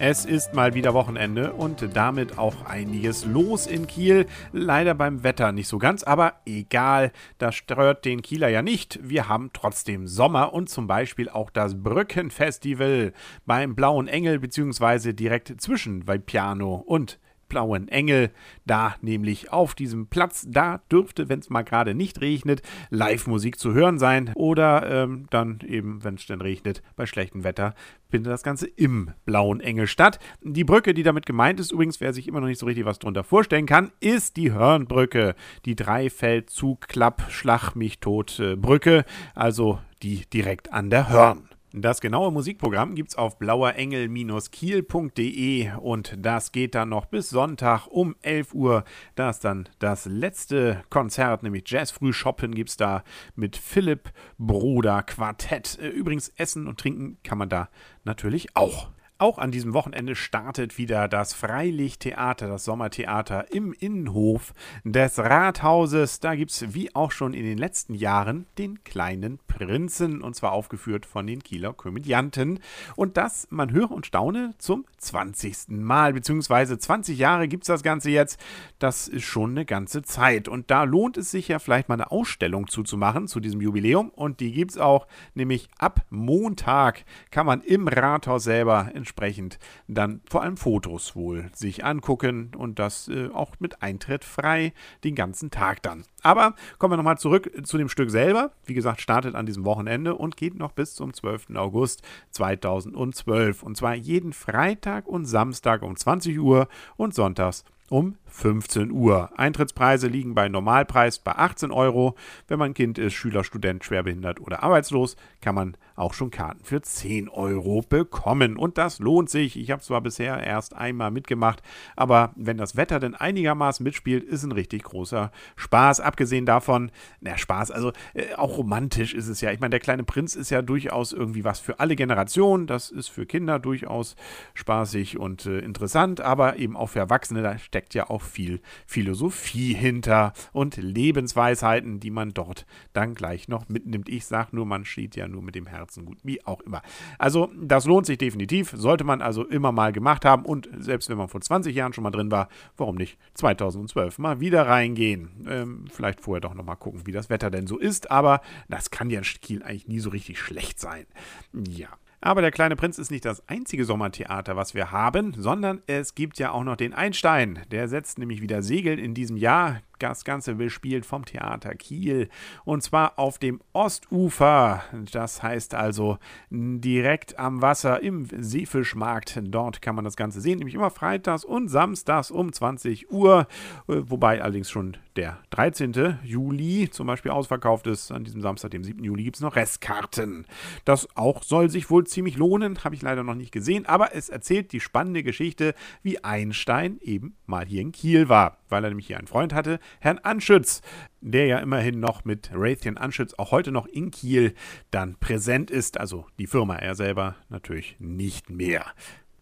Es ist mal wieder Wochenende und damit auch einiges los in Kiel. Leider beim Wetter nicht so ganz, aber egal, das stört den Kieler ja nicht. Wir haben trotzdem Sommer und zum Beispiel auch das Brückenfestival beim Blauen Engel beziehungsweise direkt zwischen Piano und blauen Engel. Da nämlich auf diesem Platz, da dürfte, wenn es mal gerade nicht regnet, Live-Musik zu hören sein. Oder ähm, dann eben, wenn es denn regnet, bei schlechtem Wetter, findet das Ganze im blauen Engel statt. Die Brücke, die damit gemeint ist, übrigens, wer sich immer noch nicht so richtig was drunter vorstellen kann, ist die Hörnbrücke. Die Dreifeldzug-Klapp-Schlag-mich-tot-Brücke, also die direkt an der Hörn. Das genaue Musikprogramm gibt es auf blauerengel-kiel.de und das geht dann noch bis Sonntag um 11 Uhr. Da ist dann das letzte Konzert, nämlich Jazz Früh Shoppen gibt es da mit Philipp Bruder Quartett. Äh, übrigens, Essen und Trinken kann man da natürlich auch. Auch an diesem Wochenende startet wieder das Freilichttheater, das Sommertheater im Innenhof des Rathauses. Da gibt es wie auch schon in den letzten Jahren den kleinen Prinzen und zwar aufgeführt von den Kieler Komödianten. Und das, man höre und staune, zum 20. Mal, beziehungsweise 20 Jahre gibt es das Ganze jetzt. Das ist schon eine ganze Zeit. Und da lohnt es sich ja vielleicht mal eine Ausstellung zuzumachen zu diesem Jubiläum. Und die gibt es auch, nämlich ab Montag kann man im Rathaus selber in entsprechend dann vor allem Fotos wohl sich angucken und das äh, auch mit Eintritt frei den ganzen Tag dann. Aber kommen wir nochmal zurück zu dem Stück selber. Wie gesagt, startet an diesem Wochenende und geht noch bis zum 12. August 2012. Und zwar jeden Freitag und Samstag um 20 Uhr und sonntags um 15 Uhr. Eintrittspreise liegen bei Normalpreis bei 18 Euro. Wenn man Kind ist, Schüler, Student, schwerbehindert oder arbeitslos, kann man auch schon Karten für 10 Euro bekommen. Und das lohnt sich. Ich habe zwar bisher erst einmal mitgemacht, aber wenn das Wetter denn einigermaßen mitspielt, ist ein richtig großer Spaß. Abgesehen davon, na Spaß, also äh, auch romantisch ist es ja. Ich meine, der kleine Prinz ist ja durchaus irgendwie was für alle Generationen. Das ist für Kinder durchaus spaßig und äh, interessant, aber eben auch für Erwachsene. Da ja auch viel Philosophie hinter und Lebensweisheiten, die man dort dann gleich noch mitnimmt. Ich sage nur, man steht ja nur mit dem Herzen gut, wie auch immer. Also das lohnt sich definitiv, sollte man also immer mal gemacht haben und selbst wenn man vor 20 Jahren schon mal drin war, warum nicht 2012 mal wieder reingehen. Ähm, vielleicht vorher doch nochmal gucken, wie das Wetter denn so ist, aber das kann ja in Kiel eigentlich nie so richtig schlecht sein. Ja. Aber der kleine Prinz ist nicht das einzige Sommertheater, was wir haben, sondern es gibt ja auch noch den Einstein. Der setzt nämlich wieder Segel in diesem Jahr. Das Ganze bespielt vom Theater Kiel und zwar auf dem Ostufer. Das heißt also direkt am Wasser im Seefischmarkt. Dort kann man das Ganze sehen, nämlich immer freitags und samstags um 20 Uhr, wobei allerdings schon der 13. Juli zum Beispiel ausverkauft ist. An diesem Samstag, dem 7. Juli, gibt es noch Restkarten. Das auch soll sich wohl ziemlich lohnen, habe ich leider noch nicht gesehen, aber es erzählt die spannende Geschichte, wie Einstein eben mal hier in Kiel war, weil er nämlich hier einen Freund hatte, Herrn Anschütz, der ja immerhin noch mit Raytheon Anschütz auch heute noch in Kiel dann präsent ist. Also die Firma, er selber natürlich nicht mehr.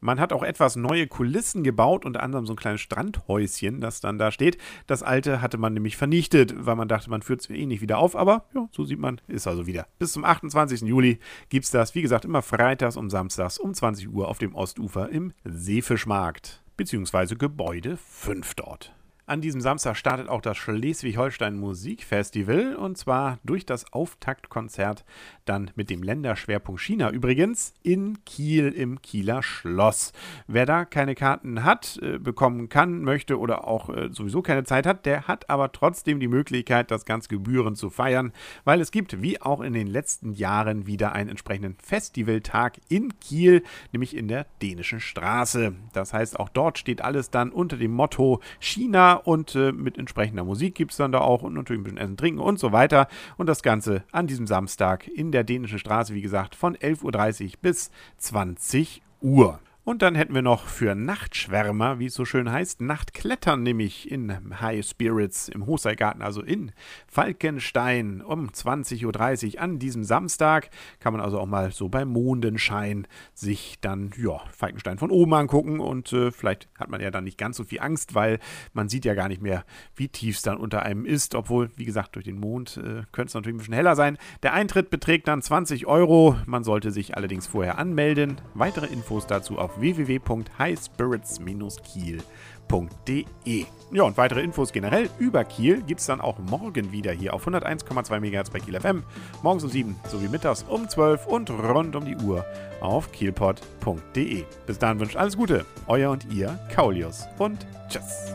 Man hat auch etwas neue Kulissen gebaut, unter anderem so ein kleines Strandhäuschen, das dann da steht. Das alte hatte man nämlich vernichtet, weil man dachte, man führt es eh nicht wieder auf. Aber ja, so sieht man, ist also wieder. Bis zum 28. Juli gibt es das, wie gesagt, immer freitags und samstags um 20 Uhr auf dem Ostufer im Seefischmarkt, beziehungsweise Gebäude 5 dort. An diesem Samstag startet auch das Schleswig-Holstein Musikfestival und zwar durch das Auftaktkonzert dann mit dem Länderschwerpunkt China übrigens in Kiel im Kieler Schloss. Wer da keine Karten hat, äh, bekommen kann, möchte oder auch äh, sowieso keine Zeit hat, der hat aber trotzdem die Möglichkeit, das ganz gebührend zu feiern, weil es gibt wie auch in den letzten Jahren wieder einen entsprechenden Festivaltag in Kiel, nämlich in der Dänischen Straße. Das heißt, auch dort steht alles dann unter dem Motto China und äh, mit entsprechender Musik gibt es dann da auch und natürlich ein bisschen Essen, Trinken und so weiter. Und das Ganze an diesem Samstag in der Dänischen Straße, wie gesagt, von 11.30 Uhr bis 20 Uhr. Und dann hätten wir noch für Nachtschwärmer, wie es so schön heißt, Nachtklettern, nämlich in High Spirits im Hochseilgarten, also in Falkenstein um 20.30 Uhr an diesem Samstag. Kann man also auch mal so bei Mondenschein sich dann, ja, Falkenstein von oben angucken und äh, vielleicht hat man ja dann nicht ganz so viel Angst, weil man sieht ja gar nicht mehr, wie tief es dann unter einem ist, obwohl, wie gesagt, durch den Mond äh, könnte es natürlich ein bisschen heller sein. Der Eintritt beträgt dann 20 Euro. Man sollte sich allerdings vorher anmelden. Weitere Infos dazu auf www.highspirits-kiel.de. Ja, und weitere Infos generell über Kiel gibt es dann auch morgen wieder hier auf 101,2 MHz bei Kiel FM. Morgens um 7 sowie mittags um 12 und rund um die Uhr auf kielpot.de. Bis dahin wünscht alles Gute. Euer und ihr, Kaulius. Und tschüss.